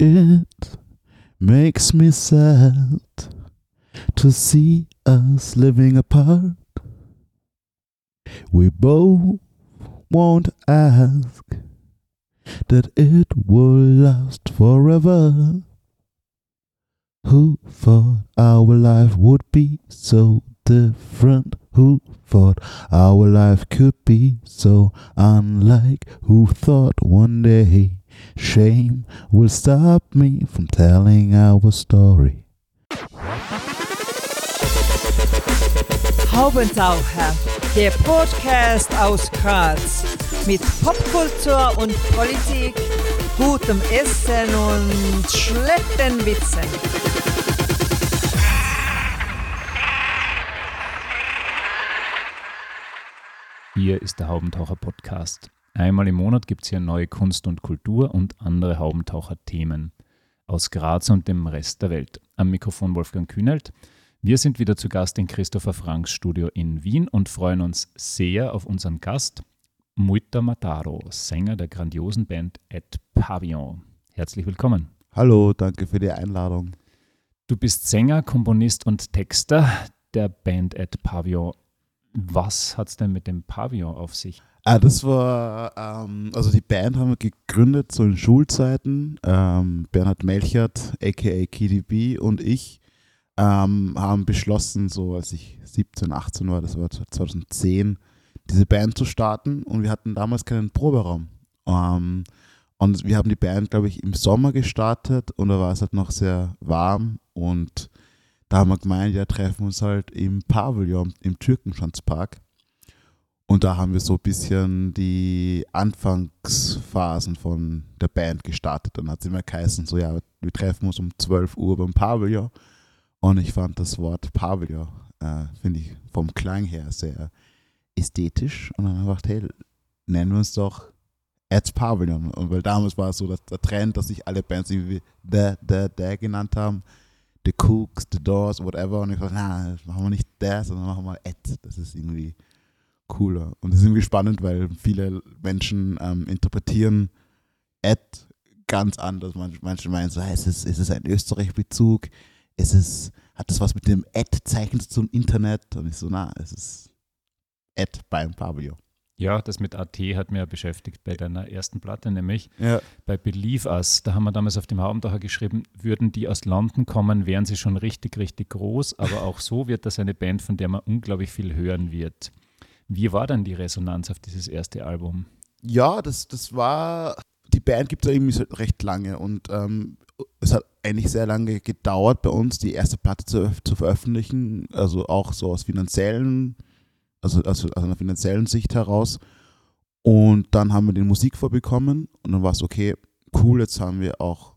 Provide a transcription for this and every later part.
It makes me sad to see us living apart. We both won't ask that it will last forever. Who thought our life would be so different? Who thought our life could be so unlike? Who thought one day shame will stop me from telling our story? Haubentaucher, der Podcast aus Graz mit Popkultur und Politik, gutem Essen und schlechten Witzen. Hier ist der Haubentaucher Podcast. Einmal im Monat gibt es hier neue Kunst und Kultur und andere Haubentaucher-Themen aus Graz und dem Rest der Welt. Am Mikrofon Wolfgang Kühnelt. Wir sind wieder zu Gast in Christopher Franks Studio in Wien und freuen uns sehr auf unseren Gast, Muita Mataro, Sänger der grandiosen Band Et Pavillon. Herzlich willkommen. Hallo, danke für die Einladung. Du bist Sänger, Komponist und Texter der Band Et Pavillon. Was hat es denn mit dem Pavillon auf sich? Ah, das war, ähm, also die Band haben wir gegründet so in Schulzeiten. Ähm, Bernhard Melchert, aka KDB und ich ähm, haben beschlossen, so als ich 17, 18 war, das war 2010, diese Band zu starten und wir hatten damals keinen Proberaum. Ähm, und wir haben die Band, glaube ich, im Sommer gestartet und da war es halt noch sehr warm und da haben wir gemeint, ja, treffen wir uns halt im Pavillon, im Türkenschanzpark. Und da haben wir so ein bisschen die Anfangsphasen von der Band gestartet. Dann hat es immer geheißen, so ja, wir treffen uns um 12 Uhr beim Pavillon. Und ich fand das Wort Pavillon, äh, finde ich vom Klang her sehr ästhetisch. Und dann habe ich gedacht, hey, nennen wir uns doch Eds Pavillon. Und weil damals war es so dass der Trend, dass sich alle Bands irgendwie The, The, The genannt haben. The Cooks, The Doors, whatever. Und ich dachte, na, machen wir nicht der, sondern machen wir Ed. Das ist irgendwie cooler. Und das ist irgendwie spannend, weil viele Menschen ähm, interpretieren Ed ganz anders. Manche, meinen so, ist, es, ist es ein Österreich-Bezug? Ist es, hat das was mit dem Ad-Zeichen zum Internet? Und ich so, na, es ist Ad beim Pavillon. Ja, das mit AT hat mir beschäftigt bei deiner ersten Platte, nämlich Ja. bei Believe Us. Da haben wir damals auf dem Haubentacher geschrieben, würden die aus London kommen, wären sie schon richtig, richtig groß. Aber auch so wird das eine Band, von der man unglaublich viel hören wird. Wie war dann die Resonanz auf dieses erste Album? Ja, das, das war, die Band gibt es ja irgendwie so recht lange und ähm, es hat eigentlich sehr lange gedauert bei uns, die erste Platte zu, zu veröffentlichen, also auch so aus finanziellen, also, also aus einer finanziellen Sicht heraus. Und dann haben wir den Musik vorbekommen und dann war es okay, cool, jetzt haben wir auch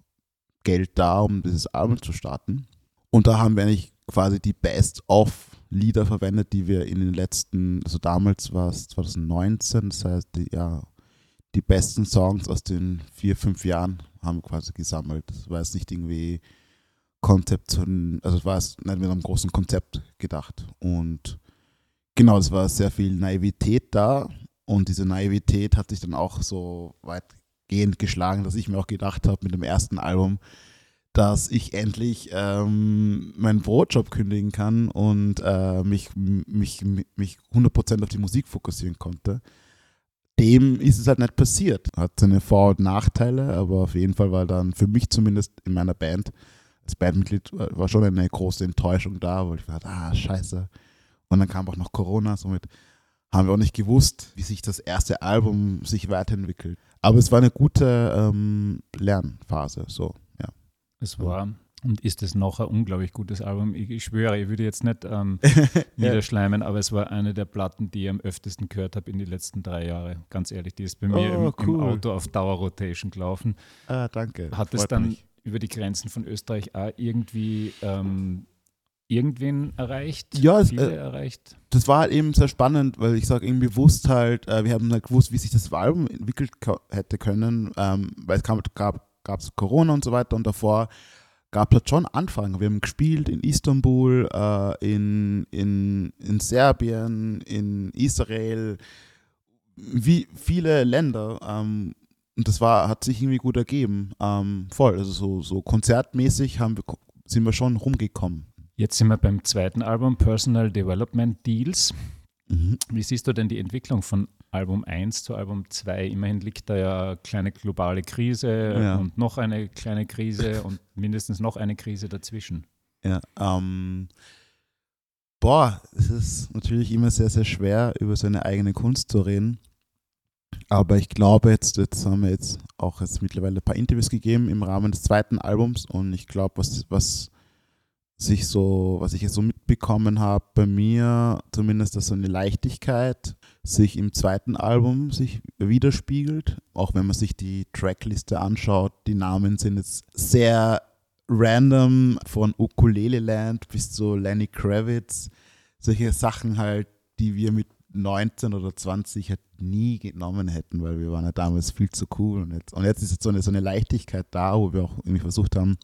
Geld da, um dieses Album zu starten. Und da haben wir eigentlich quasi die Best-of-Lieder verwendet, die wir in den letzten, also damals war es 2019, das heißt, die, ja, die besten Songs aus den vier, fünf Jahren haben wir quasi gesammelt. Das war jetzt nicht irgendwie Konzept, also es war jetzt nicht mit einem großen Konzept gedacht. Und genau, es war sehr viel Naivität da und diese Naivität hat sich dann auch so weitgehend geschlagen, dass ich mir auch gedacht habe mit dem ersten Album, dass ich endlich ähm, meinen Brotjob kündigen kann und äh, mich, mich, mich 100% auf die Musik fokussieren konnte. Dem ist es halt nicht passiert. Hat seine Vor- und Nachteile, aber auf jeden Fall war dann für mich zumindest in meiner Band, als Bandmitglied, war schon eine große Enttäuschung da, weil ich dachte, ah, scheiße. Und dann kam auch noch Corona, somit haben wir auch nicht gewusst, wie sich das erste Album sich weiterentwickelt. Aber es war eine gute ähm, Lernphase, so, ja. Es war und ist es noch ein unglaublich gutes Album. Ich, ich schwöre, ich würde jetzt nicht ähm, niederschleimen, aber es war eine der Platten, die ich am öftesten gehört habe in den letzten drei Jahren. Ganz ehrlich, die ist bei mir Oh, im, im cool. Auto auf Dauerrotation gelaufen. Ah, danke. Hat es Freut dann mich. über die Grenzen von Österreich auch irgendwie ähm, irgendwen erreicht? Ja, es, Viele äh, erreicht? das war halt eben sehr spannend, weil ich sage eben bewusst halt, äh, wir haben halt gewusst, wie sich das Album entwickelt hätte können, ähm, weil es kam, gab gab's Corona und so weiter und davor gab es halt schon Anfragen. Wir haben gespielt in Istanbul, äh, in, in, in Serbien, in Israel, wie viele Länder. Ähm, und das war, hat sich irgendwie gut ergeben. Ähm, voll. Also so, so konzertmäßig haben wir, sind wir schon rumgekommen. Jetzt sind wir beim zweiten Album, Personal Development Deals. Mhm. Wie siehst du denn die Entwicklung von Album 1 zu Album 2? Immerhin liegt da ja eine kleine globale Krise ja. und noch eine kleine Krise und mindestens noch eine Krise dazwischen. Ja, ähm, boah, es ist natürlich immer sehr, sehr schwer, über seine eigene Kunst zu reden. Aber ich glaube, jetzt, jetzt haben wir jetzt auch jetzt mittlerweile ein paar Interviews gegeben im Rahmen des zweiten Albums und ich glaube, was, was sich so, was ich jetzt so mitbekommen habe, bei mir zumindest, dass so eine Leichtigkeit sich im zweiten Album sich widerspiegelt. Auch wenn man sich die Trackliste anschaut, die Namen sind jetzt sehr random von Ukulele Land bis zu Lenny Kravitz. Solche Sachen halt, die wir mit 19 oder 20 halt nie genommen hätten, weil wir waren ja damals viel zu cool. Und jetzt, und jetzt ist jetzt so eine, so eine Leichtigkeit da, wo wir auch irgendwie versucht haben,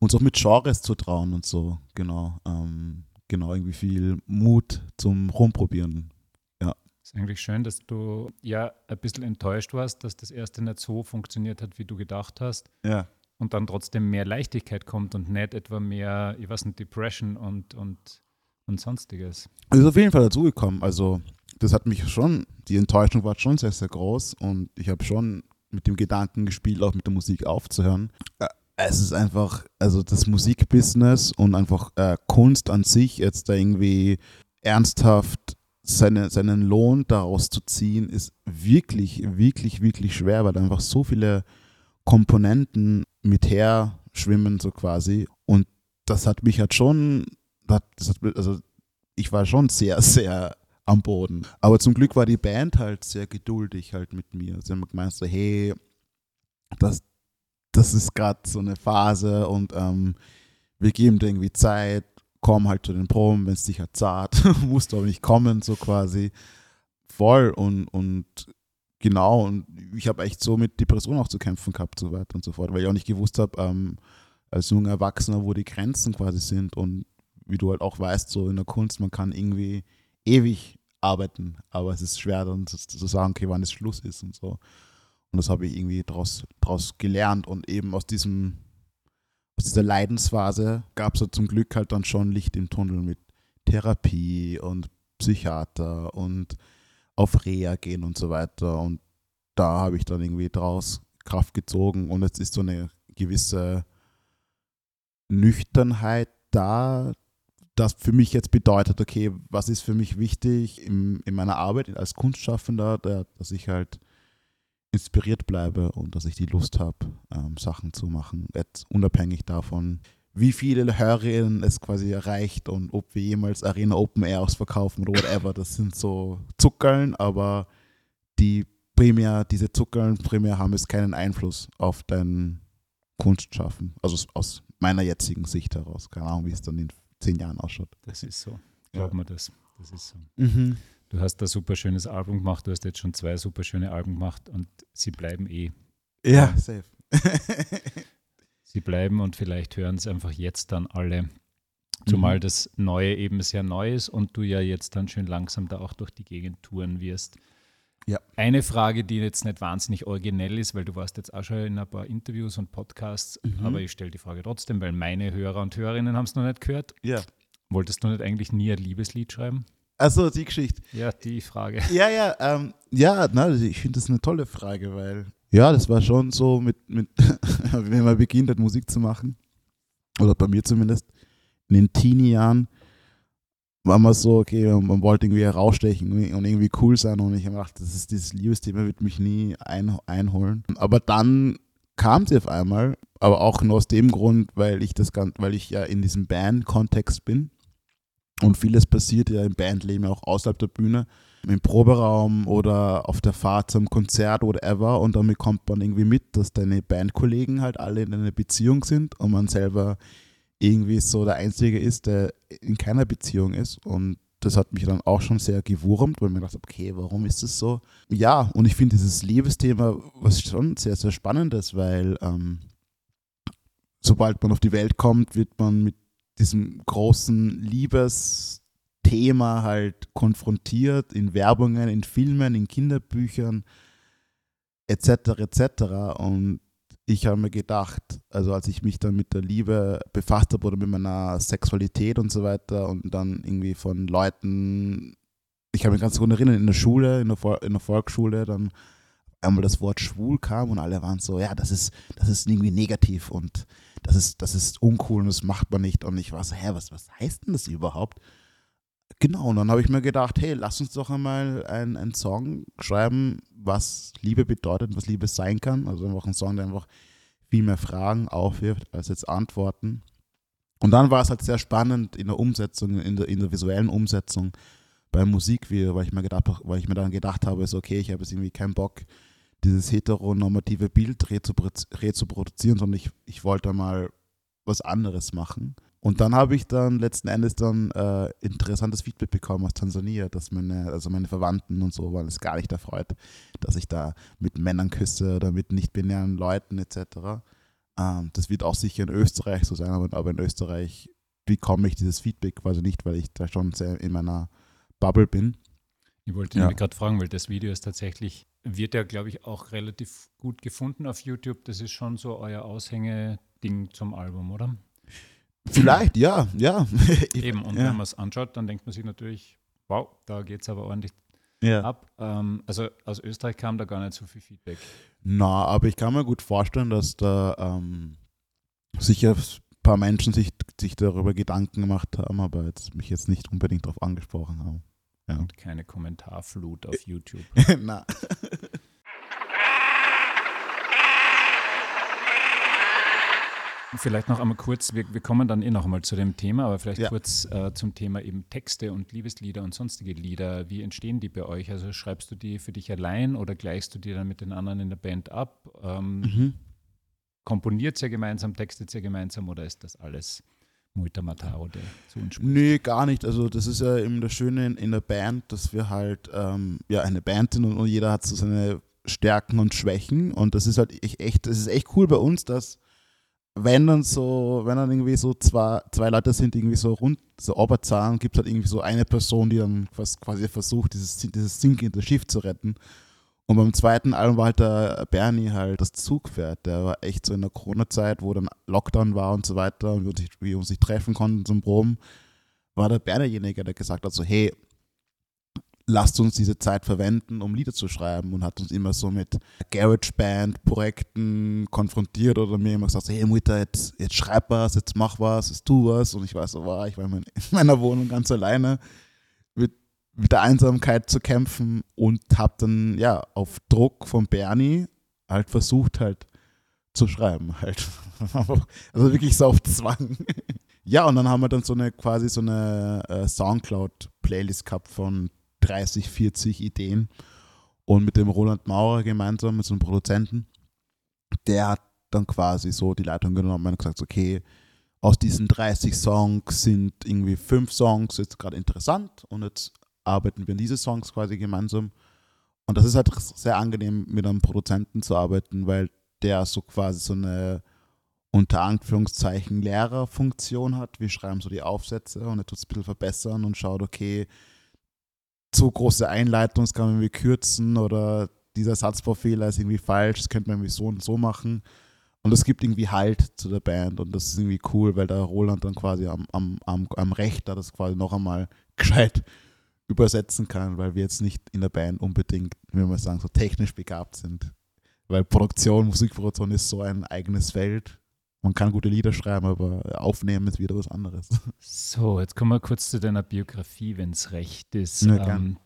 uns auch mit Genres zu trauen und so. Genau. Ähm, genau, irgendwie viel Mut zum Rumprobieren. Ja. Ist eigentlich schön, dass du ja ein bisschen enttäuscht warst, dass das erste nicht so funktioniert hat, wie du gedacht hast. Ja. Und dann trotzdem mehr Leichtigkeit kommt und nicht etwa mehr, ich weiß nicht, Depression und, und, und sonstiges. Ist auf jeden Fall dazugekommen. Also, das hat mich schon, die Enttäuschung war schon sehr, sehr groß und ich habe schon mit dem Gedanken gespielt, auch mit der Musik aufzuhören. Es ist einfach, also das Musikbusiness und einfach äh, Kunst an sich, jetzt da irgendwie ernsthaft seine, seinen Lohn daraus zu ziehen, ist wirklich, wirklich, wirklich schwer, weil einfach so viele Komponenten mit her schwimmen, so quasi. Und das hat mich halt schon, das hat, also ich war schon sehr, sehr am Boden. Aber zum Glück war die Band halt sehr geduldig halt mit mir. Sie haben gemeint so, hey, das, das ist gerade so eine Phase und ähm, wir geben dir irgendwie Zeit, komm halt zu den Proben, wenn es dich halt zart, musst du aber nicht kommen, so quasi. Voll und, und genau, und ich habe echt so mit Depression auch zu kämpfen gehabt, so weiter und so fort, weil ich auch nicht gewusst habe, ähm, als junger Erwachsener, wo die Grenzen quasi sind und wie du halt auch weißt, so in der Kunst, man kann irgendwie ewig arbeiten, aber es ist schwer dann zu, zu sagen, okay, wann es Schluss ist und so. Und das habe ich irgendwie daraus draus gelernt und eben aus diesem, aus dieser Leidensphase gab es zum Glück halt dann schon Licht im Tunnel mit Therapie und Psychiater und auf Reha gehen und so weiter. Und da habe ich dann irgendwie draus Kraft gezogen und jetzt ist so eine gewisse Nüchternheit da, das für mich jetzt bedeutet, okay, was ist für mich wichtig in, in meiner Arbeit als Kunstschaffender, der, dass ich halt inspiriert bleibe und dass ich die Lust habe, ähm, Sachen zu machen. Jetzt unabhängig davon, wie viele Hörerinnen es quasi erreicht und ob wir jemals Arena Open Air ausverkaufen oder whatever. Das sind so Zuckerln, aber die primär, diese Zuckerln primär haben jetzt keinen Einfluss auf dein Kunstschaffen. Also aus meiner jetzigen Sicht heraus. Keine Ahnung, wie es dann in zehn Jahren ausschaut. Das ist so. Glaub ja. mir das. Das ist so. Mhm. Du hast ein super schönes Album gemacht, du hast jetzt schon zwei super schöne Alben gemacht und sie bleiben eh. Ja, safe. sie bleiben und vielleicht hören es einfach jetzt dann alle. Zumal mhm. das Neue eben sehr neu ist und du ja jetzt dann schön langsam da auch durch die Gegend touren wirst. Ja. Eine Frage, die jetzt nicht wahnsinnig originell ist, weil du warst jetzt auch schon in ein paar Interviews und Podcasts, mhm. aber ich stelle die Frage trotzdem, weil meine Hörer und Hörerinnen haben es noch nicht gehört. Ja. Wolltest du nicht eigentlich nie ein Liebeslied schreiben? Also die Geschichte. Ja, die Frage. Ja, ja, ähm, ja, na, ich finde das eine tolle Frage, weil ja, das war schon so mit, mit wenn man beginnt hat, Musik zu machen, oder bei mir zumindest, in den Teenie-Jahren, war man so, okay, man wollte irgendwie herausstechen und irgendwie cool sein und ich habe gedacht, das ist dieses Liebesthema wird mich nie ein, einholen. Aber dann kam sie auf einmal, aber auch nur aus dem Grund, weil ich das weil ich ja in diesem Band-Kontext bin und vieles passiert ja im Bandleben auch außerhalb der Bühne, im Proberaum oder auf der Fahrt zum Konzert oder ever. Und damit kommt man irgendwie mit, dass deine Bandkollegen halt alle in einer Beziehung sind und man selber irgendwie so der Einzige ist, der in keiner Beziehung ist. Und das hat mich dann auch schon sehr gewurmt, weil mir gedacht habe, okay, warum ist das so? Ja, und ich finde dieses Liebesthema was schon sehr, sehr spannend ist, weil ähm, sobald man auf die Welt kommt, wird man mit diesem großen Liebesthema halt konfrontiert in Werbungen, in Filmen, in Kinderbüchern. etc. etc. Und ich habe mir gedacht, also als ich mich dann mit der Liebe befasst habe oder mit meiner Sexualität und so weiter und dann irgendwie von Leuten, ich kann mich ganz gut erinnern, in der Schule, in der, in der Volksschule, dann einmal das Wort schwul kam und alle waren so, ja, das ist, das ist irgendwie negativ und das ist, das ist uncool und das macht man nicht. Und ich war so, hä, was, was heißt denn das überhaupt? Genau, und dann habe ich mir gedacht, hey, lass uns doch einmal einen Song schreiben, was Liebe bedeutet, was Liebe sein kann. Also einfach ein Song, der einfach viel mehr Fragen aufwirft als jetzt Antworten. Und dann war es halt sehr spannend in der Umsetzung, in der, in der visuellen Umsetzung beim Musikvideo, weil ich mir gedacht, weil ich mir dann gedacht habe, so okay, ich habe jetzt irgendwie keinen Bock, dieses heteronormative Bild rezuproduzieren, sondern ich, ich wollte mal was anderes machen. Und dann habe ich dann letzten Endes dann äh, interessantes Feedback bekommen aus Tansania, dass meine, also meine Verwandten und so waren es gar nicht erfreut, dass ich da mit Männern küsse oder mit nicht-binären Leuten etc. Ähm, das wird auch sicher in Österreich so sein, aber in Österreich bekomme ich dieses Feedback quasi nicht, weil ich da schon sehr in meiner Bubble bin. Ich wollte ja. gerade fragen, weil das Video ist tatsächlich, wird ja, glaube ich, auch relativ gut gefunden auf YouTube. Das ist schon so euer Aushänge-Ding zum Album, oder? Vielleicht, ja, ja. Eben, und ja. wenn man es anschaut, dann denkt man sich natürlich, wow, da geht es aber ordentlich ja. ab. Ähm, also aus Österreich kam da gar nicht so viel Feedback. Na, aber ich kann mir gut vorstellen, dass da ähm, sicher ein paar Menschen sich, sich darüber Gedanken gemacht haben, aber jetzt mich jetzt nicht unbedingt darauf angesprochen haben. Ja. Und keine Kommentarflut auf YouTube. Na. Vielleicht noch einmal kurz, wir, wir kommen dann eh noch einmal zu dem Thema, aber vielleicht ja. kurz äh, zum Thema eben Texte und Liebeslieder und sonstige Lieder. Wie entstehen die bei euch? Also schreibst du die für dich allein oder gleichst du die dann mit den anderen in der Band ab? Ähm, mhm. Komponiert ihr gemeinsam, textet ihr gemeinsam oder ist das alles Multa Mataro, der zu uns spricht? Nee, gar nicht. Also das ist ja eben das Schöne in, in der Band, dass wir halt ähm, ja eine Band sind und, jeder hat so seine Stärken und Schwächen und das ist halt echt, das ist echt cool bei uns, dass wenn dann so, wenn dann irgendwie so zwei, zwei Leute sind, irgendwie so rund, so Oberzahlen, gibt es halt irgendwie so eine Person, die dann quasi versucht, dieses, dieses sinkende Schiff zu retten. Und beim zweiten Album war halt der Bernie halt das Zugpferd. Der war echt so in der Corona-Zeit, wo dann Lockdown war und so weiter und wir uns, wir uns nicht treffen konnten zum Proben, war der Bernie derjenige, der gesagt hat so, hey, lasst uns diese Zeit verwenden, um Lieder zu schreiben und hat uns immer so mit GarageBand-Projekten konfrontiert oder mir immer gesagt, hey Mutter, jetzt, jetzt schreib was, jetzt mach was, jetzt tu was und ich weiß so, war ich war in meiner Wohnung ganz alleine mit, der Einsamkeit zu kämpfen und habe dann ja auf Druck von Bernie halt versucht halt zu schreiben halt. also wirklich so auf Zwang. ja, und dann haben wir dann so eine quasi so eine äh, Soundcloud-Playlist gehabt von 30, 40 Ideen. Und mit dem Roland Maurer gemeinsam, mit so einem Produzenten, der hat dann quasi so die Leitung genommen und gesagt, okay, aus diesen 30 Songs sind irgendwie fünf Songs jetzt gerade interessant und jetzt arbeiten wir diese Songs quasi gemeinsam. Und das ist halt sehr angenehm, mit einem Produzenten zu arbeiten, weil der so quasi so eine unter Anführungszeichen Lehrerfunktion hat. Wir schreiben so die Aufsätze und er tut es ein bisschen verbessern und schaut, okay, zu große Einleitung, das kann man irgendwie kürzen oder dieser Satzbaufehler ist irgendwie falsch, das könnte man irgendwie so und so machen. Und es gibt irgendwie Halt zu der Band und das ist irgendwie cool, weil der Roland dann quasi am, am, am, am Rechter das quasi noch einmal gescheit übersetzen kann, weil wir jetzt nicht in der Band unbedingt, wie man sagen, so technisch begabt sind. Weil Produktion, Musikproduktion ist so ein eigenes Feld man kann gute Lieder schreiben, aber aufnehmen ist wieder was anderes. So, jetzt kommen wir kurz zu deiner Biografie, wenn es recht ist. Ja, ähm,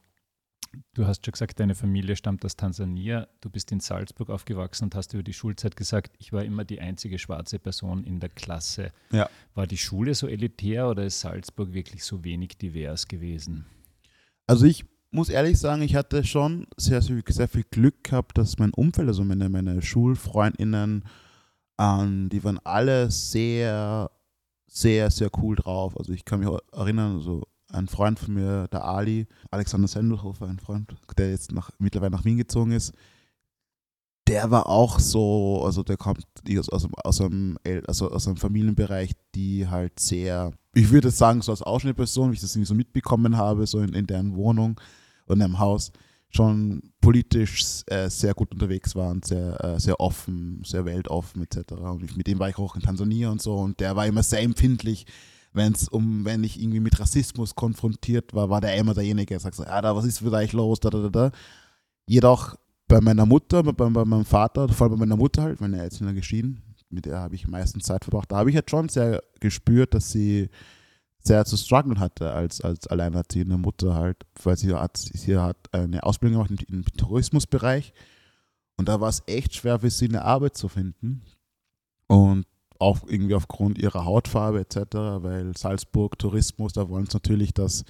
du hast schon gesagt, deine Familie stammt aus Tansania. Du bist in Salzburg aufgewachsen und hast über die Schulzeit gesagt, ich war immer die einzige schwarze Person in der Klasse. Ja. War die Schule so elitär oder ist Salzburg wirklich so wenig divers gewesen? Also ich muss ehrlich sagen, ich hatte schon sehr, sehr, sehr viel Glück gehabt, dass mein Umfeld, also meine, meine Schulfreundinnen, ähm, die waren alle sehr, sehr, sehr cool drauf. Also ich kann mich erinnern, so ein Freund von mir, der Ali, Alexander Sendelhofer, ein Freund, der jetzt nach, mittlerweile nach Wien gezogen ist, der war auch so, also der kommt aus, aus, aus, einem, also aus einem Familienbereich, die halt sehr, ich würde sagen, so als Ausschnittperson, wie ich das irgendwie so mitbekommen habe, so in, in deren Wohnung und einem Haus, schon politisch äh, sehr gut unterwegs war und sehr, äh, sehr offen, sehr weltoffen etc. Und ich, mit dem war ich auch in Tansania und so und der war immer sehr empfindlich, wenn um, wenn ich irgendwie mit Rassismus konfrontiert war, war der immer derjenige, der sagt so, ah, da, was ist für euch los, da, da, da, da. Jedoch bei meiner Mutter, bei, bei meinem Vater, vor allem bei meiner Mutter halt, meine Eltern sind geschieden, mit der habe ich meistens Zeit verbracht, da habe ich halt schon sehr gespürt, dass sie sehr zu strugglen hatte als, als alleinerziehende Mutter halt, weil sie hat, sie hat eine Ausbildung gemacht im, Tourismusbereich. Und da war es echt schwer für sie eine Arbeit zu finden. Und auch irgendwie aufgrund ihrer Hautfarbe etc., weil Salzburg Tourismus, da wollen es natürlich, dass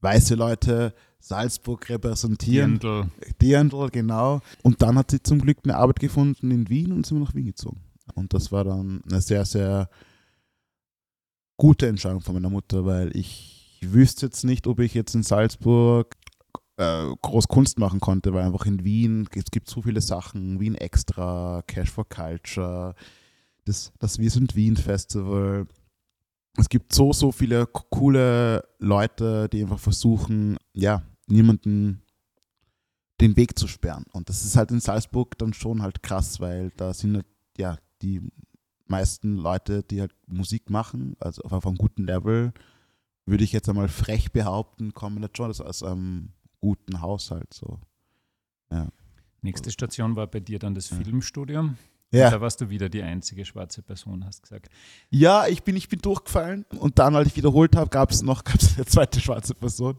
weiße Leute Salzburg repräsentieren. Dirndl. Dirndl, genau. Und dann hat sie zum Glück eine Arbeit gefunden in Wien und sind wir nach Wien gezogen. Und das war dann eine sehr, sehr gute Entscheidung von meiner Mutter, weil ich wüsste jetzt nicht, ob ich jetzt in Salzburg äh, groß Kunst machen konnte, weil einfach in Wien es gibt so viele Sachen, Wien Extra, Cash for Culture, das, das Wir sind Wien Festival. Es gibt so, so viele coole Leute, die einfach versuchen, ja, niemanden den Weg zu sperren. Und das ist halt in Salzburg dann schon halt krass, weil da sind halt, ja, die meisten Leute, die halt Musik machen, also auf einem guten Level, würde ich jetzt einmal frech behaupten, kommen nicht schon aus einem guten Haushalt. So. Ja. Nächste Station war bei dir dann das Filmstudium. Ja. Da warst du wieder die einzige schwarze Person, hast gesagt. ja, ich bin, ich bin durchgefallen und dann, als ich wiederholt habe, gab es noch gab's eine zweite schwarze Person.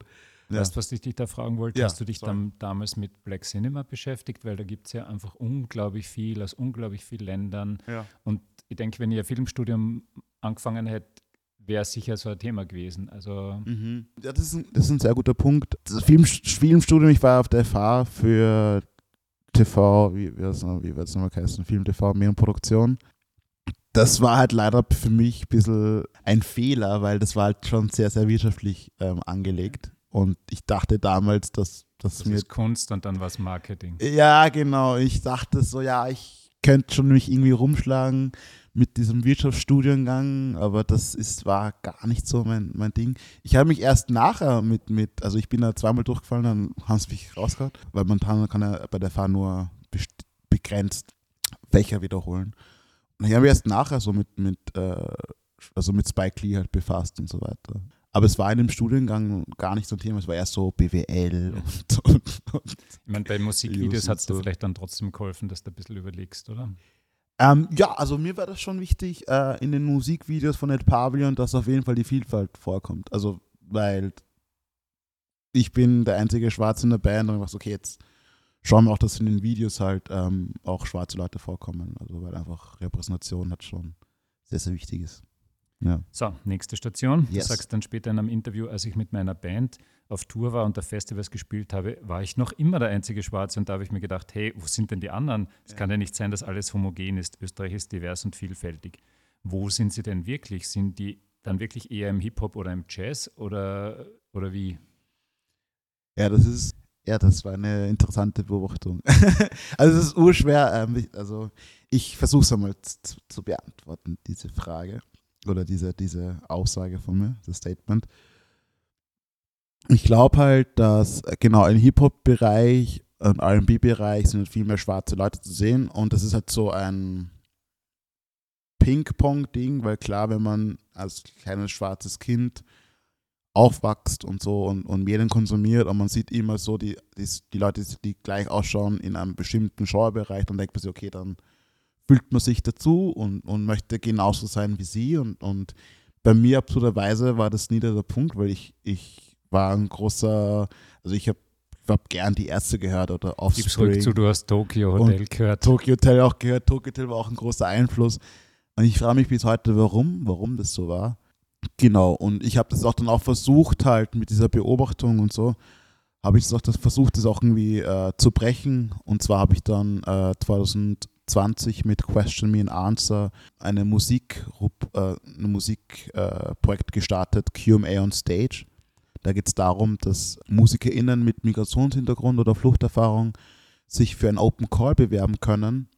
Ja. Weißt du, was ich dich da fragen wollte? Ja, Hast du dich sorry. dann damals mit Black Cinema beschäftigt? Weil da gibt es ja einfach unglaublich viel aus unglaublich vielen Ländern. Ja. Und ich denke, wenn ihr ein Filmstudium angefangen hättet, wäre es sicher so ein Thema gewesen. Also Mhm. Ja, das ist, ein, das ist ein sehr guter Punkt. Das Film, Filmstudium, ich war auf der FH für TV, wie wird es noch, wie wird's nochmal heißen, Film, TV, Medienproduktion. Das war halt leider für mich ein bisschen ein Fehler, weil das war halt schon sehr, sehr wirtschaftlich ähm, angelegt. Und ich dachte damals, dass, dass das mir ist Kunst und dann was Marketing. ja, genau. Ich dachte so, ja, ich könnte schon mich irgendwie rumschlagen mit diesem Wirtschaftsstudiengang, aber das ist, war gar nicht so mein, mein Ding. Ich habe mich erst nachher mit, mit, also ich bin da zweimal durchgefallen, dann haben sie mich rausgehauen, weil momentan kann er bei der FAH nur begrenzt Fächer wiederholen. Und ich habe mich erst nachher so mit, mit, äh, also mit Spike Lee halt befasst und so weiter. Aber es war in dem Studiengang gar nicht so ein Thema, es war erst so BWL und, und, und Ich meine, bei Musikvideos hat es dir vielleicht dann trotzdem geholfen, dass du ein bisschen überlegst, oder? Ähm, ja, also mir war das schon wichtig äh, in den Musikvideos von Ed Pavilion, dass auf jeden Fall die Vielfalt vorkommt. Also, weil ich bin der einzige Schwarze in der Band und ich war so, okay, jetzt schauen wir auch, dass in den Videos halt ähm, auch schwarze Leute vorkommen. Also, weil einfach Repräsentation hat schon sehr, sehr wichtig ist. Ja. So, nächste Station. Yes. Du sagst dann später in einem Interview, als ich mit meiner Band auf Tour war und auf Festivals gespielt habe, war ich noch immer der einzige Schwarze und da habe ich mir gedacht, hey, wo sind denn die anderen? Es kann ja nicht sein, dass alles homogen ist. Österreich ist divers und vielfältig. Wo sind sie denn wirklich? Sind die dann wirklich eher im Hip-Hop oder im Jazz oder, oder wie? Ja, das ist, ja, das war eine interessante Beobachtung. also es ist urschwer, ähm, ich- also ich versuche es einmal zu, zu beantworten, diese Frage oder diese, diese Aussage von mir, das Statement. Ich glaube halt, dass äh, genau im Hip-Hop-Bereich und R&B-Bereich sind halt viel mehr schwarze Leute zu sehen und das ist halt so ein Ping-Pong-Ding, weil klar, wenn man als kleines schwarzes Kind aufwächst und so und, und Medien konsumiert und man sieht immer so die, die, die Leute, die gleich ausschauen in einem bestimmten Genrebereich, dann denkt man sich, okay, dann fühlt man sich dazu und, und möchte genauso sein wie sie und, und bei mir absurderweise war das nie der Punkt, weil ich, ich war ein großer, also ich habe ich hab gern die Ärzte gehört oder Gib zurück Offspring. zu, du hast Tokyo Hotel gehört. Tokyo Hotel auch gehört. Tokyo Hotel war auch ein großer Einfluss. Und ich frage mich bis heute, warum, warum das so war. Genau, und ich habe das auch dann auch versucht, halt mit dieser Beobachtung und so, habe ich das auch das versucht, das auch irgendwie äh, zu brechen. Und zwar habe ich dann äh, 2020 mit Question Me and Answer eine Musik, äh, ein Musikprojekt äh, gestartet, QA on Stage. Da geht es darum, dass MusikerInnen mit Migrationshintergrund oder Fluchterfahrung sich für einen Open Call bewerben können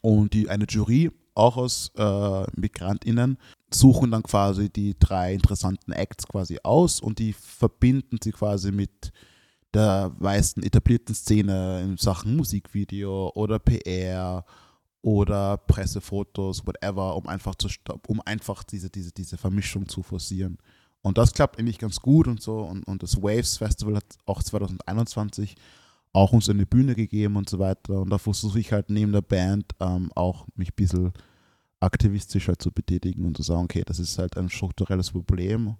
und die eine Jury auch aus äh, MigrantInnen suchen dann quasi die drei interessanten Acts quasi aus und die verbinden sie quasi mit der weißen etablierten Szene in Sachen Musikvideo oder PR oder Pressefotos, whatever, um einfach zu um einfach diese, diese, diese Vermischung zu forcieren. Und das klappt eigentlich ganz gut und so. Und, und das Waves Festival hat auch 2021 auch uns eine Bühne gegeben und so weiter. Und da versuche ich halt neben der Band ähm, auch mich ein bisschen aktivistischer zu betätigen und zu sagen, okay, das ist halt ein strukturelles Problem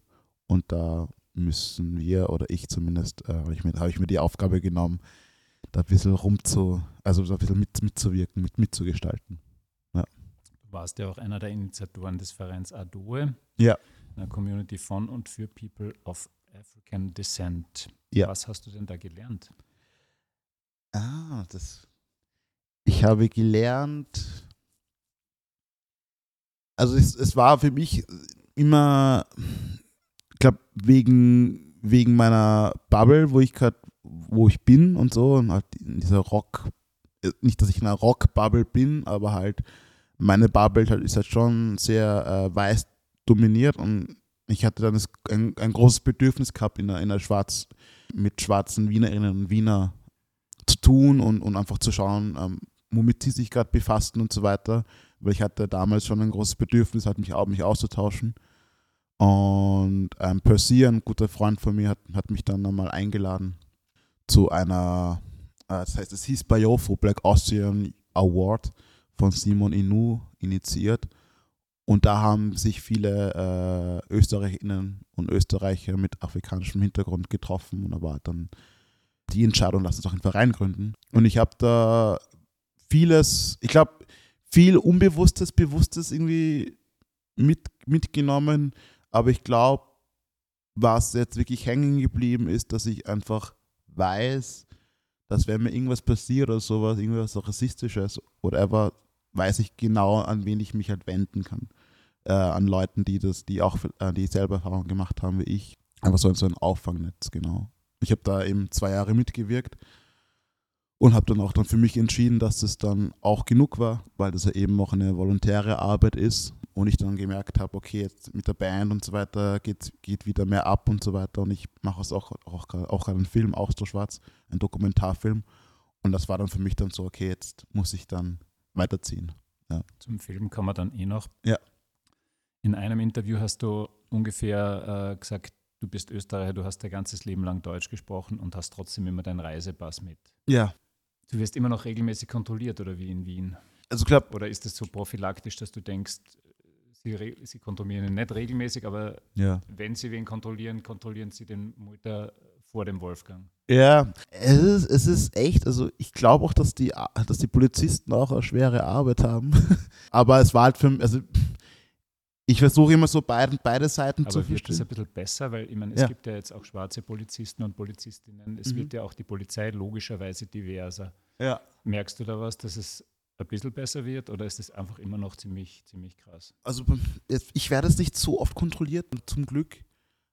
und da müssen wir oder ich zumindest, äh, habe ich, mir, hab ich mir die Aufgabe genommen, da ein bisschen rumzu, also ein bisschen mit, mitzuwirken, mit, mitzugestalten. Ja. Du warst ja auch einer der Initiatoren des Vereins ADOE, ja. Einer Community von und für People of African Descent. Ja. Was hast du denn da gelernt? Ah, das. Ich habe gelernt. Also es, es war für mich immer, ich glaube, wegen, wegen meiner Bubble, wo ich gerade, wo ich bin und so, und halt in dieser Rock, nicht, dass ich in einer Rock-Bubble bin, aber halt meine Bubble halt ist halt schon sehr äh, weiß dominiert und ich hatte dann ein, ein großes Bedürfnis gehabt, in einer, in einer Schwarz, mit schwarzen Wienerinnen und Wiener zu tun und, und einfach zu schauen, ähm, womit sie sich gerade befassten und so weiter. Weil ich hatte damals schon ein großes Bedürfnis, halt mich, mich auszutauschen. Und ähm, Percy, ein guter Freund von mir, hat, hat mich dann nochmal eingeladen zu einer, äh, das heißt, es hieß Biofo Black Austrian Award von Simon Inu initiiert. Und da haben sich viele äh, Österreicherinnen und Österreicher mit afrikanischem Hintergrund getroffen und da war dann die Entscheidung, lass uns doch einen Verein gründen. Und ich habe da vieles, ich glaube, viel Unbewusstes, Bewusstes irgendwie mit, mitgenommen. Aber ich glaube, was jetzt wirklich hängen geblieben ist, dass ich einfach weiß, dass wenn mir irgendwas passiert oder sowas, irgendwas Rassistisches, whatever, weiß ich genau, an wen ich mich halt wenden kann. Äh, an Leuten, die das, die auch, äh, die selber Erfahrungen gemacht haben wie ich. Einfach so, so ein Auffangnetz, genau. Ich habe da eben zwei Jahre mitgewirkt und habe dann auch dann für mich entschieden, dass das dann auch genug war, weil das ja eben auch eine volontäre Arbeit ist und ich dann gemerkt habe, okay, jetzt mit der Band und so weiter geht, geht wieder mehr ab und so weiter und ich mache es auch, auch, auch einen Film, auch so schwarz, ein Dokumentarfilm und das war dann für mich dann so, okay, jetzt muss ich dann weiterziehen. Ja. Zum Film kann man dann eh noch. Ja. In einem Interview hast du ungefähr äh, gesagt, du bist Österreicher, du hast dein ganzes Leben lang Deutsch gesprochen und hast trotzdem immer deinen Reisepass mit. Ja. Du wirst immer noch regelmäßig kontrolliert oder wie in Wien? Also glaub, Oder ist es so prophylaktisch, dass du denkst, sie, sie kontrollieren ihn nicht regelmäßig, aber ja. wenn sie wen kontrollieren, kontrollieren sie den Mutter vor dem Wolfgang? Ja, es ist, es ist echt, also ich glaube auch, dass die, dass die Polizisten auch eine schwere Arbeit haben. aber es war halt für mich, also ich versuche immer so beide, beide Seiten Aber zu wird das verstehen. ein bisschen besser? Weil ich meine, es Ja. gibt ja jetzt auch schwarze Polizisten und Polizistinnen. Es Mhm. wird ja auch die Polizei logischerweise diverser. Ja. Merkst du da was, dass es ein bisschen besser wird oder ist es einfach immer noch ziemlich, ziemlich krass? Also ich werde es nicht so oft kontrolliert, zum Glück.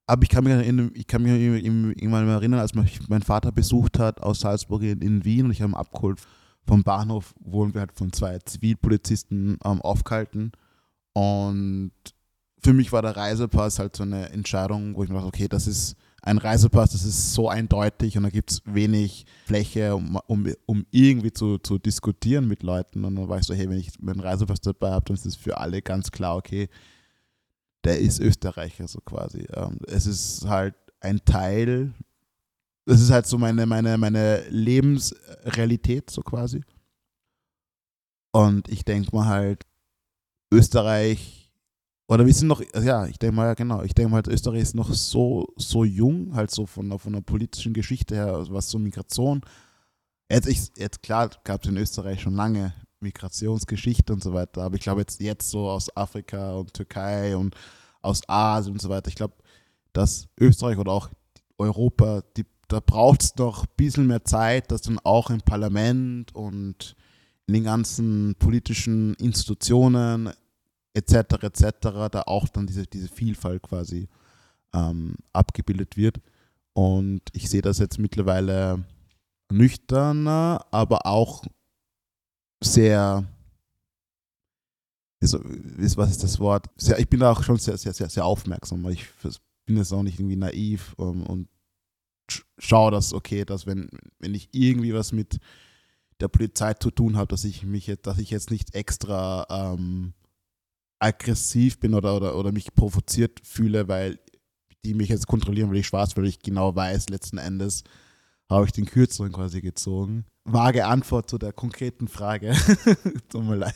Aber ich kann mich, erinnern, ich kann mich irgendwann erinnern, als mich mein Vater besucht hat aus Salzburg in, in Wien und ich habe ihn abgeholt vom Bahnhof, wurden wir halt von zwei Zivilpolizisten ähm, aufgehalten. Und für mich war der Reisepass halt so eine Entscheidung, wo ich mir dachte, okay, das ist ein Reisepass, das ist so eindeutig und da gibt es wenig Fläche, um, um, um irgendwie zu, zu diskutieren mit Leuten. Und dann war ich so, hey, wenn ich meinen Reisepass dabei habe, dann ist es für alle ganz klar, okay, der ist Österreicher so quasi. Ähm, es ist halt ein Teil, das ist halt so meine, meine, meine Lebensrealität so quasi. Und ich denke mal halt, Österreich, oder wir sind noch, ja, ich denke mal, ja genau, ich denke mal halt, Österreich ist noch so, so jung, halt so von, der- von der politischen Geschichte her, also was so Migration, jetzt, ich, jetzt klar gab es in Österreich schon lange Migrationsgeschichte und so weiter, aber ich glaube jetzt, jetzt so aus Afrika und Türkei und aus Asien und so weiter, ich glaube, dass Österreich oder auch Europa, die, da braucht es noch ein bisschen mehr Zeit, dass dann auch im Parlament und in den ganzen politischen Institutionen etc. etc. da auch dann diese, diese Vielfalt quasi ähm, abgebildet wird. Und ich sehe das jetzt mittlerweile nüchterner, aber auch sehr, wie- was ist das Wort? Sehr, ich bin da auch schon sehr, sehr, sehr, sehr aufmerksam. weil Ich bin jetzt auch nicht irgendwie naiv ähm, und sch- schaue, dass okay, dass wenn, wenn ich irgendwie was mit der Polizei zu tun habe, dass ich mich jetzt, dass ich jetzt nicht extra ähm, aggressiv bin oder, oder, oder mich provoziert fühle, weil die mich jetzt kontrollieren, weil ich schwarz, weil ich genau weiß, letzten Endes habe ich den kürzeren quasi gezogen. Vage Antwort zu der konkreten Frage. Tut mir leid.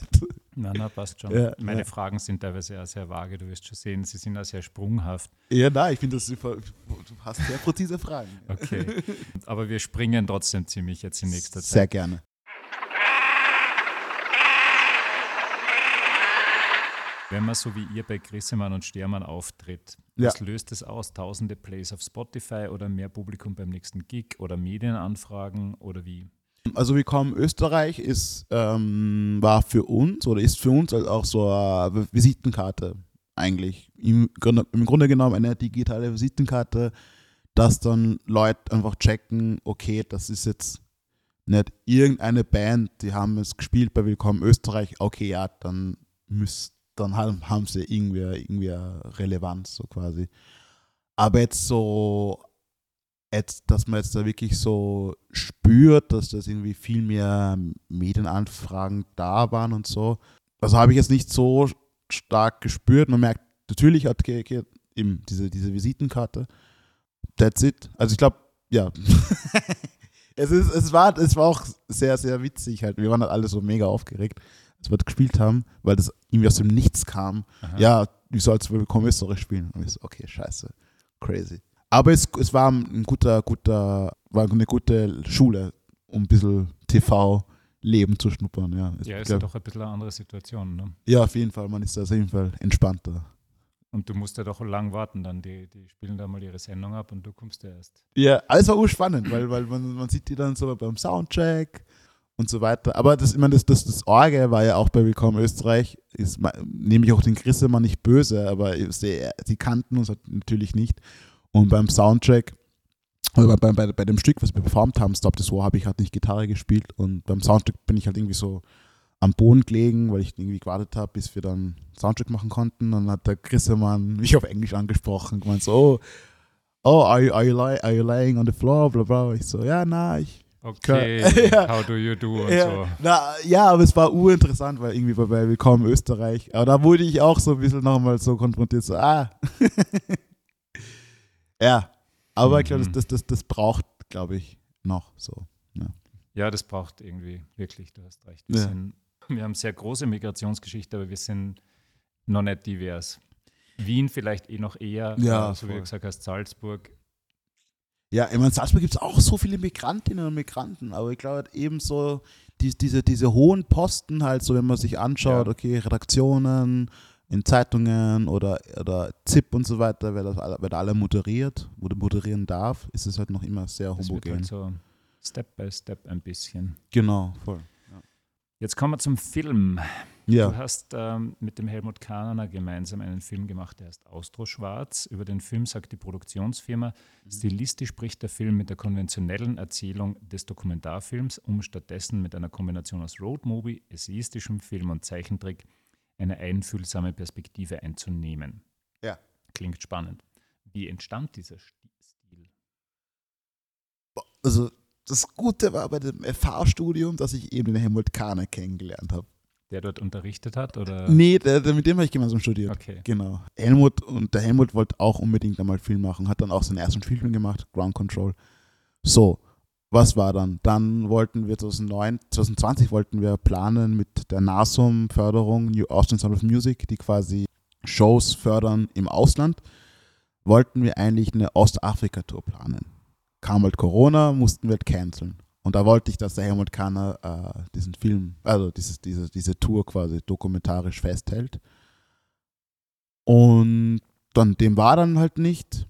Na, na, passt schon. Ja, Meine ja. Fragen sind teilweise ja sehr vage, du wirst schon sehen, sie sind auch sehr sprunghaft. Ja, nein, ich finde das super. Du hast sehr präzise Fragen. Okay. Aber wir springen trotzdem ziemlich jetzt in nächster Zeit. Sehr gerne. Wenn man so wie ihr bei Grissemann und Stermann auftritt, Ja. was löst es aus? Tausende Plays auf Spotify oder mehr Publikum beim nächsten Gig oder Medienanfragen oder wie? Also Willkommen Österreich ist, ähm, war für uns oder ist für uns halt auch so eine Visitenkarte eigentlich. Im Grunde, Im Grunde genommen eine digitale Visitenkarte, dass dann Leute einfach checken, okay, das ist jetzt nicht irgendeine Band, die haben es gespielt bei Willkommen Österreich, okay, ja, dann müsst, dann haben, haben sie irgendwie, irgendwie eine Relevanz, so quasi. Aber jetzt so jetzt, dass man jetzt da wirklich so spürt, dass das irgendwie viel mehr Medienanfragen da waren und so. Also habe ich jetzt nicht so stark gespürt. Man merkt, natürlich hat Keke eben diese, diese Visitenkarte. That's it. Also ich glaube, ja. es, ist, es, war, es war auch sehr, sehr witzig halt. Wir waren halt alle so mega aufgeregt, als wir das gespielt haben, weil das irgendwie aus dem Nichts kam. Aha. Ja, wie soll es Willkommen Österreich spielen? Und ich so, okay, scheiße. Crazy. Aber es, es war ein guter, guter, war eine gute Schule, um ein bisschen TV-Leben zu schnuppern. Ja, Ja, ist glaub- ja doch ein bisschen eine andere Situation. Ne? ja, auf jeden Fall. Man ist da auf jeden Fall entspannter. Und du musst ja doch lang warten dann. Die, die spielen da mal ihre Sendung ab und du kommst ja erst. Ja, alles war urspannend, weil, weil man, man sieht die dann so beim Soundcheck und so weiter. Aber das, ich meine, das, das, das Orgel war ja auch bei Willkommen Österreich, ist, nehme ich auch den immer nicht böse, aber sie, kannten uns halt natürlich nicht. Und beim Soundcheck, oder bei, bei, bei dem Stück, was wir performt haben, Stop This War, habe ich halt nicht Gitarre gespielt und beim Soundcheck bin ich halt irgendwie so am Boden gelegen, weil ich irgendwie gewartet habe, bis wir dann Soundcheck machen konnten. Und dann hat der Grissemann mich auf Englisch angesprochen, gemeint so, oh, oh, are you, are you, are you lying on the floor, bla bla. Ich so, ja, na, ich. Okay, Ja. how do you do und Ja, so. na, ja, aber es war urinteressant, weil irgendwie bei, bei Willkommen Österreich, aber da wurde ich auch so ein bisschen nochmal so konfrontiert, so, ah. ja, aber ich glaube, Mhm. das, das, das, das braucht, glaube ich, noch so. Ja, das braucht irgendwie wirklich, du hast recht. Wir, Ja. sind, wir haben sehr große Migrationsgeschichte, aber wir sind noch nicht divers. Wien vielleicht eh noch eher, Ja, äh, so wie du gesagt hast, Salzburg. Ja, ich meine, in Salzburg gibt es auch so viele Migrantinnen und Migranten, aber ich glaube halt eben so, die, diese, diese hohen Posten halt, so wenn man sich anschaut, Ja. okay, Redaktionen in Zeitungen oder, oder ZIP und so weiter, wer, das alle, wer da alle moderiert oder moderieren darf, ist es halt noch immer sehr Das wird homogen. halt so Step by Step ein bisschen. Genau, voll. Jetzt kommen wir zum Film. Ja. Du hast ähm, mit dem Helmut Kahner gemeinsam einen Film gemacht, der heißt Austroschwarz. Über den Film sagt die Produktionsfirma, stilistisch spricht der Film mit der konventionellen Erzählung des Dokumentarfilms, um stattdessen mit einer Kombination aus Roadmovie, essayistischem Film und Zeichentrick eine einfühlsame Perspektive einzunehmen. Ja. Klingt spannend. Wie entstand dieser Sti- Stil? Also das Gute war bei dem FH-Studium, dass ich eben den Helmut Kahner kennengelernt habe. Der dort unterrichtet hat? Oder? Nee, der, der, mit dem habe ich gemeinsam studiert. Okay. Genau. Helmut und der Helmut wollte auch unbedingt einmal Film machen, hat dann auch seinen ersten Film gemacht, Ground Control. So, was war dann? Dann wollten wir 2009, 2020 wollten wir planen mit der NASUM-Förderung, New Austin Sound of Music, die quasi Shows fördern im Ausland, wollten wir eigentlich eine Ostafrika-Tour planen. Kam halt Corona, mussten wir halt canceln. Und da wollte ich, dass der Helmut Kahner äh, diesen Film, also dieses, diese, diese Tour quasi dokumentarisch festhält. Und dann, dem war dann halt nicht,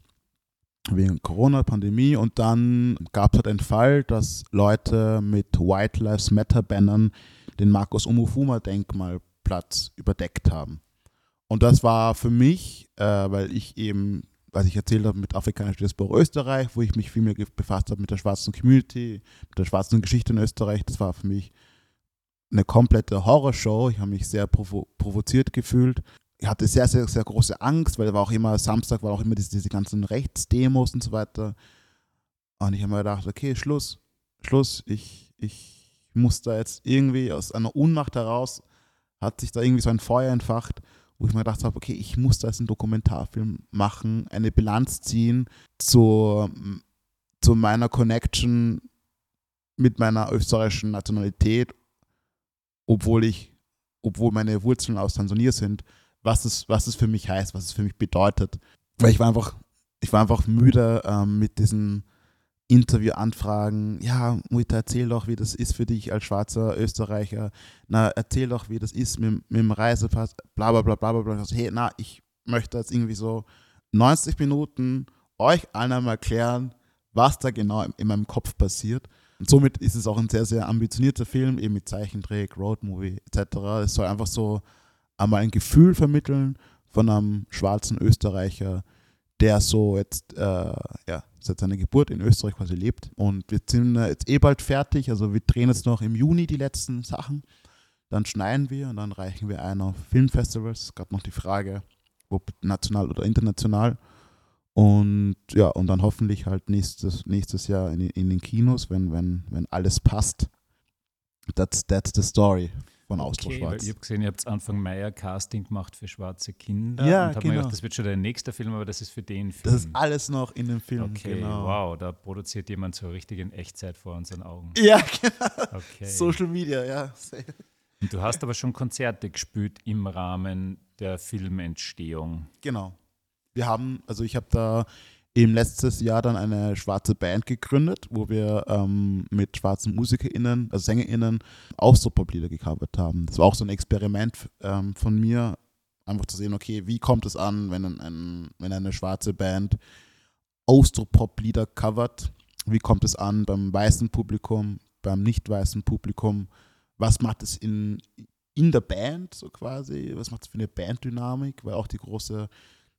wegen Corona-Pandemie. Und dann gab es halt einen Fall, dass Leute mit White Lives Matter-Bannern den Markus Omofuma-Denkmalplatz überdeckt haben. Und das war für mich, äh, weil ich eben, was ich erzählt habe, mit afrikanischer Diaspora Österreich, wo ich mich viel mehr befasst habe mit der schwarzen Community, mit der schwarzen Geschichte in Österreich, das war für mich eine komplette Horrorshow. Ich habe mich sehr provo provoziert gefühlt. Ich hatte sehr, sehr, sehr große Angst, weil war auch immer, Samstag war auch immer diese, diese ganzen Rechtsdemos und so weiter. Und ich habe mir gedacht, okay, Schluss, Schluss, ich, ich muss da jetzt irgendwie aus einer Unmacht heraus, hat sich da irgendwie so ein Feuer entfacht, wo ich mir gedacht habe, okay, ich muss da jetzt einen Dokumentarfilm machen, eine Bilanz ziehen zu, zu meiner Connection mit meiner österreichischen Nationalität, obwohl ich, obwohl meine Wurzeln aus Tansania sind, was es, was es für mich heißt, was es für mich bedeutet. Weil ich war einfach, ich war einfach müde ähm, mit diesen Interviewanfragen. Ja, Mutter, erzähl doch, wie das ist für dich als schwarzer Österreicher. Na, erzähl doch, wie das ist mit, mit dem Reisepass, bla bla bla bla bla. Also, hey, na, ich möchte jetzt irgendwie so 90 Minuten euch allen einmal erklären, was da genau in, in meinem Kopf passiert. Und somit ist es auch ein sehr, sehr ambitionierter Film, eben mit Zeichentrick, Roadmovie etc. Es soll einfach so einmal ein Gefühl vermitteln von einem schwarzen Österreicher, der so jetzt, äh, ja, seit seiner Geburt in Österreich quasi lebt. Und wir sind jetzt eh bald fertig, also wir drehen jetzt noch im Juni die letzten Sachen. Dann schneiden wir und dann reichen wir ein auf Filmfestivals. Gerade noch die Frage, ob national oder international. Und ja, und dann hoffentlich halt nächstes, nächstes Jahr in, in den Kinos, wenn, wenn, wenn alles passt. That's, that's the story von Austro Okay, weil Schwarz. ich habe gesehen, ihr habt Anfang Mai ein Casting gemacht für schwarze Kinder. Ja, und genau. gedacht, das wird schon der nächste Film, aber das ist für den Film. Das ist alles noch in dem Film, Okay, genau. wow, da produziert jemand so richtig in Echtzeit vor unseren Augen. Ja, genau. Okay. Social Media, ja. Und du hast aber schon Konzerte gespielt im Rahmen der Filmentstehung. Genau. Wir haben, also ich habe da im letztes Jahr dann eine schwarze Band gegründet, wo wir ähm, mit schwarzen MusikerInnen, also SängerInnen, Austropop-Lieder gecovert haben. Das war auch so ein Experiment ähm, von mir, einfach zu sehen, okay, wie kommt es an, wenn, ein, wenn eine schwarze Band Austropop-Lieder covert? Wie kommt es an beim weißen Publikum, beim nicht weißen Publikum? Was macht es in, in der Band so quasi? Was macht es für eine Banddynamik? Weil auch die große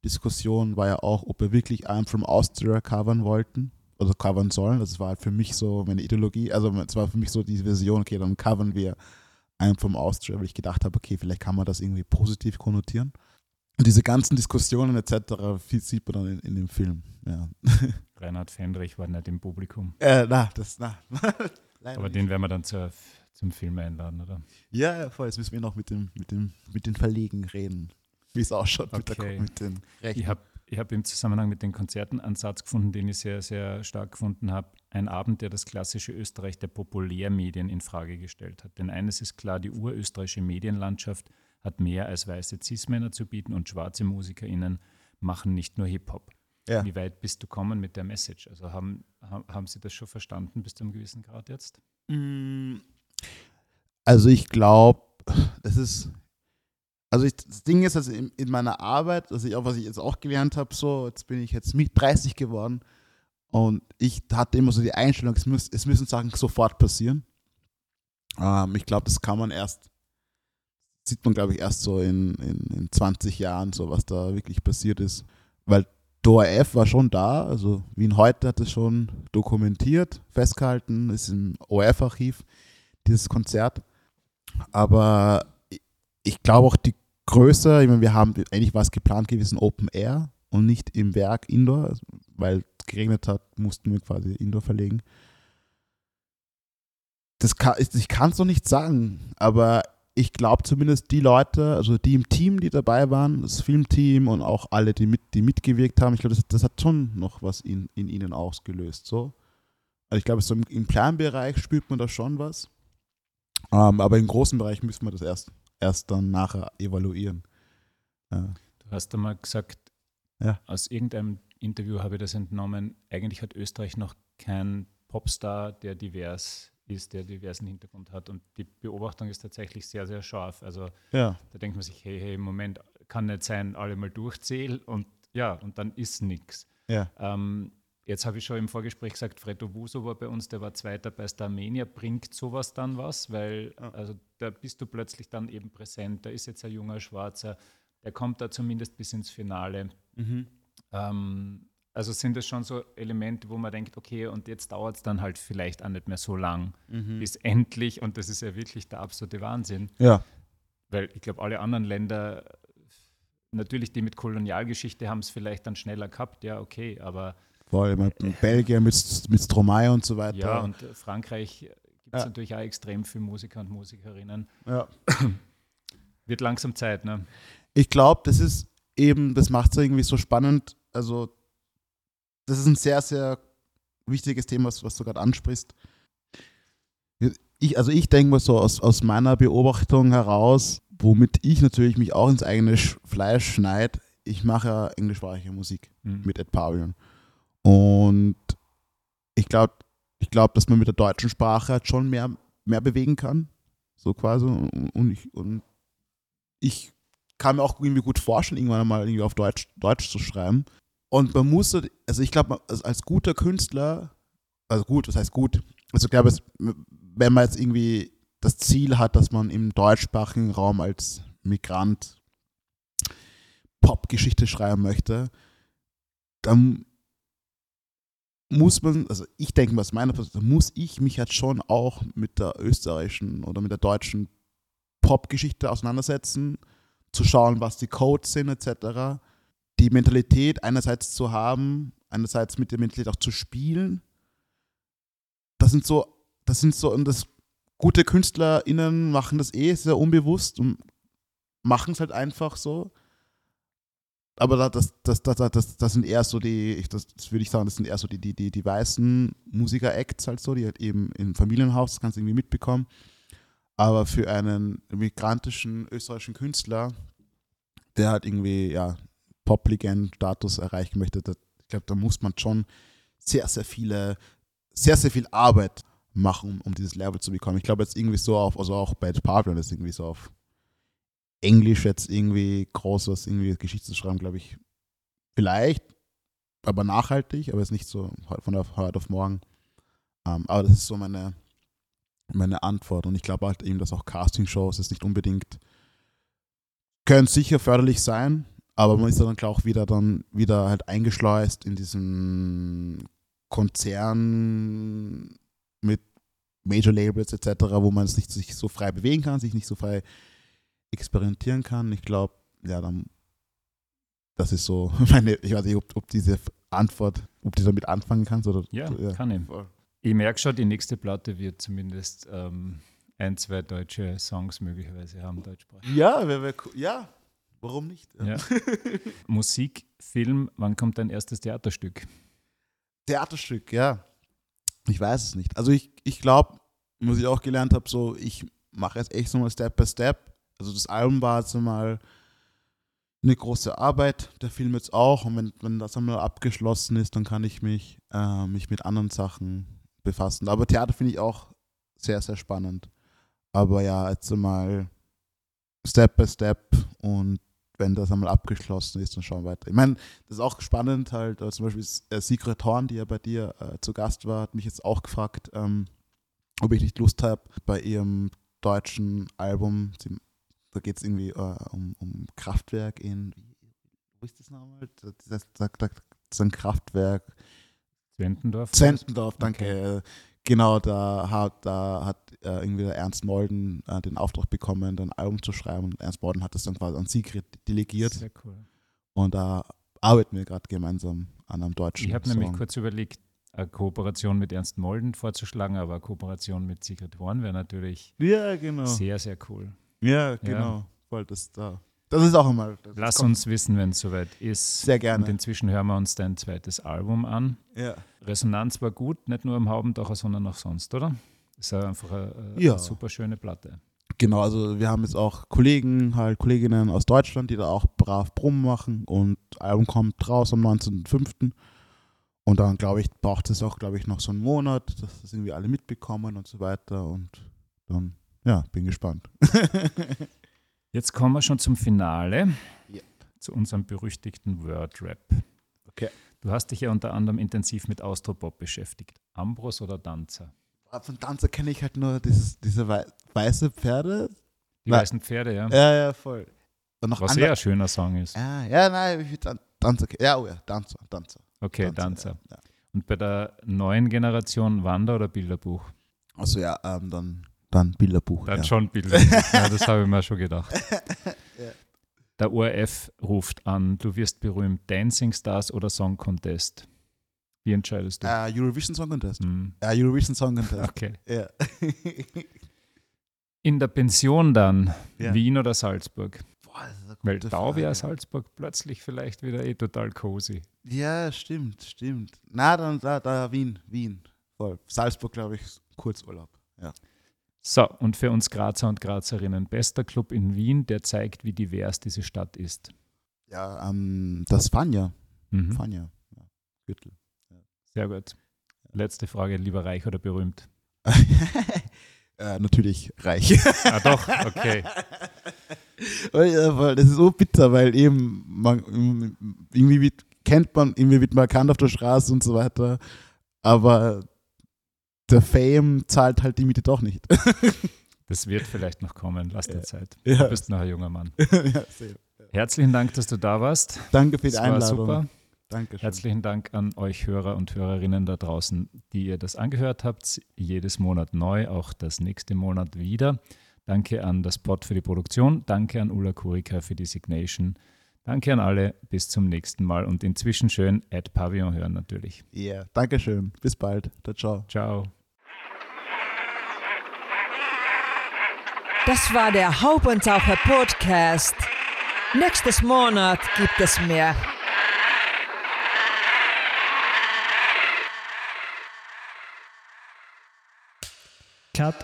Diskussion war ja auch, ob wir wirklich I'm from Austria covern wollten oder covern sollen. Das war halt für mich so meine Ideologie. Also es war für mich so die Vision, okay, dann covern wir I'm from Austria, weil ich gedacht habe, okay, vielleicht kann man das irgendwie positiv konnotieren. Und diese ganzen Diskussionen etc. viel sieht man dann in, in dem Film. Ja. Reinhard Fendrich war nicht im Publikum. äh, na, das, na. Aber nicht. den werden wir dann zur, zum Film einladen, oder? Ja, ja, voll. Jetzt müssen wir noch mit, dem, mit, dem, mit den Verlegen reden, wie es ausschaut mit, Okay. der, mit den Rechten. Ich habe hab im Zusammenhang mit den Konzerten einen Satz gefunden, den ich sehr, sehr stark gefunden habe. Ein Abend, der das klassische Österreich der Populärmedien in Frage gestellt hat. Denn eines ist klar, die urösterreichische Medienlandschaft hat mehr als weiße Cis-Männer zu bieten und schwarze MusikerInnen machen nicht nur Hip-Hop. Ja. Wie weit bist du gekommen mit der Message? Also haben, haben, haben Sie das schon verstanden bis zu einem gewissen Grad jetzt? Mm, Also ich glaube, das ist, also ich, das Ding ist, also in, in meiner Arbeit, also ich auch, was ich jetzt auch gelernt habe, so, jetzt bin ich jetzt mit 30 geworden und ich hatte immer so die Einstellung, es, muss, es müssen Sachen sofort passieren. Ähm, ich glaube, das kann man erst, sieht man glaube ich erst so in, in, in 20 Jahren, so was da wirklich passiert ist, weil DORF war schon da, also Wien heute hat es schon dokumentiert, festgehalten, ist im ORF-Archiv, dieses Konzert. Aber ich glaube auch die Größe, ich meine, wir haben, eigentlich war es geplant gewesen Open Air und nicht im Werk Indoor, weil es geregnet hat, mussten wir quasi Indoor verlegen. Das kann, ich kann es noch nicht sagen, aber ich glaube zumindest die Leute, also die im Team, die dabei waren, das Filmteam und auch alle, die, mit, die mitgewirkt haben, ich glaube, das, das hat schon noch was in, in ihnen ausgelöst. So. Also ich glaube, so im, im kleinen Bereich spürt man da schon was. Ähm, aber im großen Bereich müssen wir das erst, erst dann nachher evaluieren. Ja. Du hast einmal gesagt, Ja. aus irgendeinem Interview habe ich das entnommen, eigentlich hat Österreich noch keinen Popstar, der divers ist, der diversen Hintergrund hat. Und die Beobachtung ist tatsächlich sehr, sehr scharf. Also ja. da denkt man sich, hey, hey, Moment, kann nicht sein, alle mal durchzählen und ja, und dann ist nichts. Ja. Ähm, jetzt habe ich schon im Vorgespräch gesagt, Fredo Wuso war bei uns, der war Zweiter bei Starmania. Bringt sowas dann was? Weil Ja. also da bist du plötzlich dann eben präsent. Da ist jetzt ein junger Schwarzer, der kommt da zumindest bis ins Finale. Mhm. Ähm, also sind das schon so Elemente, wo man denkt, okay, und jetzt dauert es dann halt vielleicht auch nicht mehr so lang, Mhm. bis endlich, und das ist ja wirklich der absolute Wahnsinn, Ja. weil ich glaube, alle anderen Länder, natürlich die mit Kolonialgeschichte haben es vielleicht dann schneller gehabt, ja, okay, aber Vor allem in Belgien mit, mit Stromae und so weiter. Ja, und Frankreich gibt es Ja. natürlich auch extrem viele Musiker und Musikerinnen. Ja. Wird langsam Zeit, ne? Ich glaube, das ist eben, das macht es irgendwie so spannend. Also, das ist ein sehr, sehr wichtiges Thema, was, was du gerade ansprichst. Ich, also ich denke mal so aus, aus meiner Beobachtung heraus, womit ich natürlich mich auch ins eigene Sch- Fleisch schneide, ich mache ja englischsprachige Musik Mhm. mit Ed Pavilion. Und ich glaube, ich glaub, dass man mit der deutschen Sprache halt schon mehr, mehr bewegen kann. So quasi. Und, ich, und ich kann mir auch irgendwie gut vorstellen, irgendwann mal irgendwie auf Deutsch, Deutsch zu schreiben. Und man muss, halt- also ich glaube, als, guter Künstler, also gut, was heißt gut? Also ich glaube, wenn man jetzt irgendwie das Ziel hat, dass man im deutschsprachigen Raum als Migrant Popgeschichte schreiben möchte, dann muss man, also ich denke mal aus meiner Perspektive, muss ich mich halt schon auch mit der österreichischen oder mit der deutschen Popgeschichte auseinandersetzen, zu schauen, was die Codes sind etc. Die Mentalität einerseits zu haben, einerseits mit der Mentalität auch zu spielen. Das sind so, das sind so, und das gute KünstlerInnen machen das eh sehr unbewusst und machen es halt einfach so. Aber da- das, das, das, das, das, sind eher so die, das, würde ich sagen, das sind eher so die, die, die, die weißen Musiker-Acts halt so, die halt eben im Familienhaus das du irgendwie mitbekommen. Aber für einen migrantischen österreichischen Künstler, der halt irgendwie, ja, Pop-Legend-Status erreichen möchte, da, ich glaube, da muss man schon sehr, sehr viele, sehr, sehr viel Arbeit machen, um, um dieses Level zu bekommen. Ich glaube jetzt irgendwie so auf, also auch bei Pavilion ist irgendwie so auf Englisch jetzt irgendwie groß was, irgendwie Geschichte zu schreiben, glaube ich, vielleicht, aber nachhaltig, aber ist nicht so von heute auf morgen. Ähm, aber das ist so meine, meine Antwort. Und ich glaube halt eben, dass auch Castingshows es nicht unbedingt können sicher förderlich sein, aber man ist dann auch wieder dann wieder halt eingeschleust in diesen Konzern mit Major Labels etc., wo man es nicht sich so frei bewegen kann, sich nicht so frei experimentieren kann. Ich glaube, ja, dann das ist so meine, ich weiß nicht, ob, ob diese Antwort, ob du damit anfangen kannst oder Ja, ja. kann ich. Voll. Ich merke schon, die nächste Platte wird zumindest ähm, ein, zwei deutsche Songs möglicherweise haben, deutschsprachig. Ja, wär, wär, cool. ja, warum nicht? Ja. Musik, Film, wann kommt dein erstes Theaterstück? Theaterstück, ja. Ich weiß es nicht. Also ich, ich glaube, was ich auch gelernt habe, so ich mache jetzt echt so mal Step by Step. Also das Album war jetzt mal eine große Arbeit, der Film jetzt auch. Und wenn, wenn das einmal abgeschlossen ist, dann kann ich mich, äh, mich mit anderen Sachen befassen. Aber Theater finde ich auch sehr, sehr spannend. Aber ja, jetzt mal Step by Step und wenn das einmal abgeschlossen ist, dann schauen wir weiter. Ich meine, das ist auch spannend halt, äh, zum Beispiel äh, Sigrid Horn, die ja bei dir äh, zu Gast war, hat mich jetzt auch gefragt, ähm, ob ich nicht Lust habe, bei ihrem deutschen Album, sie, da geht es irgendwie äh, um, um Kraftwerk in, wo ist das nochmal? Das, das, das, das ist ein Kraftwerk, Zwentendorf? Zentendorf, danke. Äh, Genau, da hat, da hat äh, irgendwie der Ernst Molden äh, den Auftrag bekommen, ein Album zu schreiben. Und Ernst Molden hat das dann quasi an Sigrid delegiert. Sehr cool. Und da arbeiten wir gerade gemeinsam an einem deutschen Ich habe nämlich kurz überlegt, eine Kooperation mit Ernst Molden vorzuschlagen, aber eine Kooperation mit Sigrid Horn wäre natürlich Ja, genau. sehr, sehr cool. Ja, genau. Voll das da. Das ist auch einmal. Lass kommt uns wissen, wenn es soweit ist. Sehr gerne. Und inzwischen hören wir uns dein zweites Album an. Ja. Resonanz war gut, nicht nur am Haubendacher, sondern auch sonst, oder? Ist ja einfach eine, eine Ja. super schöne Platte. Genau, also wir haben jetzt auch Kollegen, halt Kolleginnen aus Deutschland, die da auch brav Brummen machen und das Album kommt raus am 19.05. Und dann, glaube ich, braucht es auch, glaube ich, noch so einen Monat, dass das irgendwie alle mitbekommen und so weiter. Und dann, ja, bin gespannt. Jetzt kommen wir schon zum Finale, Ja. zu unserem berüchtigten Word-Rap. Okay. Du hast dich ja unter anderem intensiv mit Austropop beschäftigt. Ambros oder Danzer? Von Danzer kenne ich halt nur dieses, diese wei weiße Pferde. Die Na- weißen Pferde, ja. Ja, ja, voll. Und noch Was sehr ein schöner Song ist. Ja, ja, nein, viel Dan Danzer. Ja, oh ja, Danzer, Danzer. Okay, Danzer. Ja, ja. Und bei der neuen Generation Wander- oder Bilderbuch? Also ja, ähm, dann, dann Bilderbuch. Dann ja. schon Bilderbuch. ja, das habe ich mir schon gedacht. Der ORF ruft an, du wirst berühmt. Dancing Stars oder Song Contest? Wie entscheidest du? Äh, Eurovision Song Contest. Hm. Äh, Eurovision Song Contest. Okay. Ja. In der Pension dann, Ja. Wien oder Salzburg? Boah, Weil da wäre. Salzburg plötzlich vielleicht wieder eh total cozy. Ja, stimmt, stimmt. Na, dann da, da Wien, Wien. Voll. Salzburg, glaube ich, Kurzurlaub. So, und für uns Grazer und Grazerinnen, bester Club in Wien, der zeigt, wie divers diese Stadt ist. Ja, ähm, das Fanja. Mhm. Fanja. Ja. Gürtel. Sehr gut. Letzte Frage, lieber reich oder berühmt? äh, natürlich reich. Ah doch, okay. Weil, äh, weil das ist so bitter, weil eben man, irgendwie kennt man, irgendwie wird man erkannt auf der Straße und so weiter. Aber der Fame zahlt halt die Miete doch nicht. Das wird vielleicht noch kommen, lass dir Ja. Zeit. Ja. Du bist noch ein junger Mann. ja, sehr. Herzlichen Dank, dass du da warst. Danke für die Das war Einladung. super. Danke schön. Herzlichen Dank an euch Hörer und Hörerinnen da draußen, die ihr das angehört habt. Jedes Monat neu, auch das nächste Monat wieder. Danke an das Pod für die Produktion. Danke an Ulla Kurika für die Signation. Danke an alle. Bis zum nächsten Mal und inzwischen schön Ad Pavillon hören natürlich. Ja, danke schön. Bis bald. Ciao. Ciao. Das war der Haubentaucher Podcast. Nächstes Monat gibt es mehr. Cut.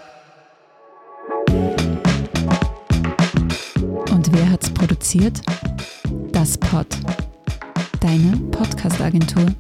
Und wer hat's produziert? Das Pod. Deine Podcast-Agentur.